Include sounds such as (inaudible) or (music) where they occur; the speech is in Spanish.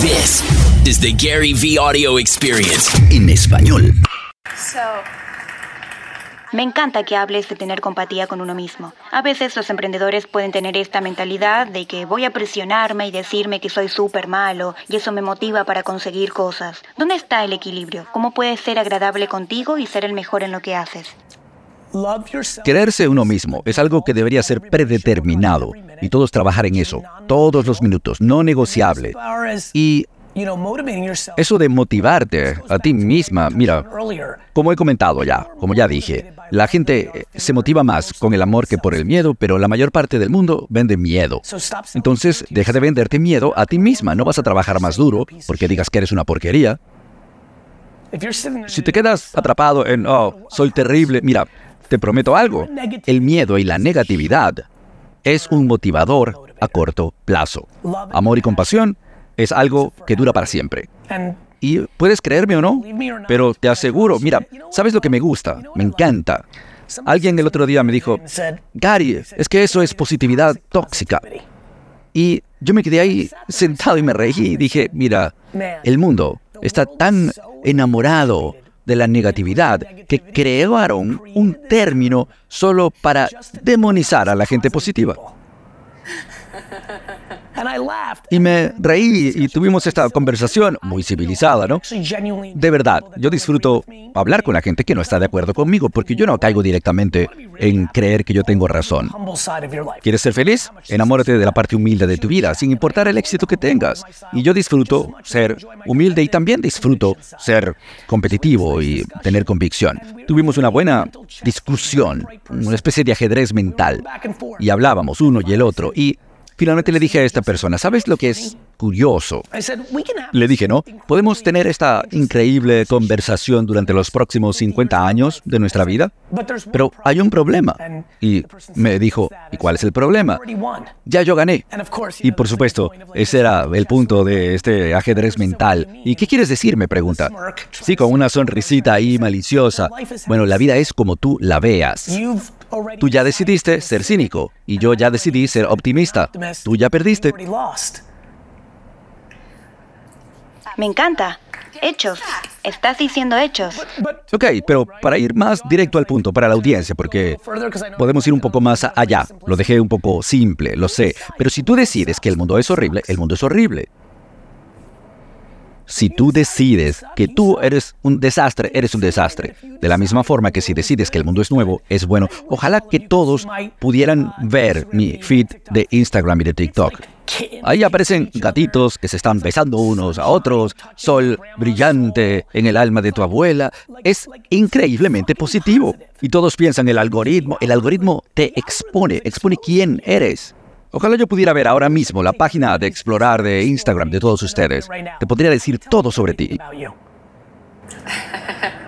This is the Gary V Audio Experience en español. Me encanta que hables de tener compatía con uno mismo. A veces los emprendedores pueden tener esta mentalidad de que voy a presionarme y decirme que soy súper malo y eso me motiva para conseguir cosas. ¿Dónde está el equilibrio? ¿Cómo puedes ser agradable contigo y ser el mejor en lo que haces? Quererse uno mismo es algo que debería ser predeterminado y todos trabajar en eso, todos los minutos, no negociable. Y eso de motivarte a ti misma, mira, como he comentado ya, como ya dije, la gente eh, se motiva más con el amor que por el miedo, pero la mayor parte del mundo vende miedo. Entonces, deja de venderte miedo a ti misma, no vas a trabajar más duro porque digas que eres una porquería. Si te quedas atrapado en, oh, soy terrible, mira, te prometo algo, el miedo y la negatividad es un motivador a corto plazo. Amor y compasión es algo que dura para siempre. Y puedes creerme o no, pero te aseguro, mira, ¿sabes lo que me gusta? Me encanta. Alguien el otro día me dijo, Gary, es que eso es positividad tóxica. Y yo me quedé ahí sentado y me reí y dije, mira, el mundo está tan enamorado de la negatividad que crearon un término solo para demonizar a la gente positiva. Y me reí y tuvimos esta conversación muy civilizada, ¿no? De verdad, yo disfruto hablar con la gente que no está de acuerdo conmigo porque yo no caigo directamente en creer que yo tengo razón. ¿Quieres ser feliz? Enamórate de la parte humilde de tu vida, sin importar el éxito que tengas. Y yo disfruto ser humilde y también disfruto ser competitivo y tener convicción. Tuvimos una buena discusión, una especie de ajedrez mental. Y hablábamos uno y el otro. Y Finalmente le dije a esta persona, ¿sabes lo que es curioso? Le dije, ¿no? Podemos tener esta increíble conversación durante los próximos 50 años de nuestra vida, pero hay un problema. Y me dijo, ¿y cuál es el problema? Ya yo gané. Y por supuesto, ese era el punto de este ajedrez mental. ¿Y qué quieres decir? Me pregunta. Sí, con una sonrisita ahí maliciosa. Bueno, la vida es como tú la veas. Tú ya decidiste ser cínico y yo ya decidí ser optimista. Tú ya perdiste. Me encanta. Hechos. Estás diciendo hechos. Ok, pero para ir más directo al punto, para la audiencia, porque podemos ir un poco más allá. Lo dejé un poco simple, lo sé. Pero si tú decides que el mundo es horrible, el mundo es horrible. Si tú decides que tú eres un desastre, eres un desastre. De la misma forma que si decides que el mundo es nuevo, es bueno. Ojalá que todos pudieran ver mi feed de Instagram y de TikTok. Ahí aparecen gatitos que se están besando unos a otros, sol brillante en el alma de tu abuela. Es increíblemente positivo. Y todos piensan el algoritmo. El algoritmo te expone, expone quién eres. Ojalá yo pudiera ver ahora mismo la página de explorar de Instagram de todos ustedes. Te podría decir todo sobre ti. (laughs)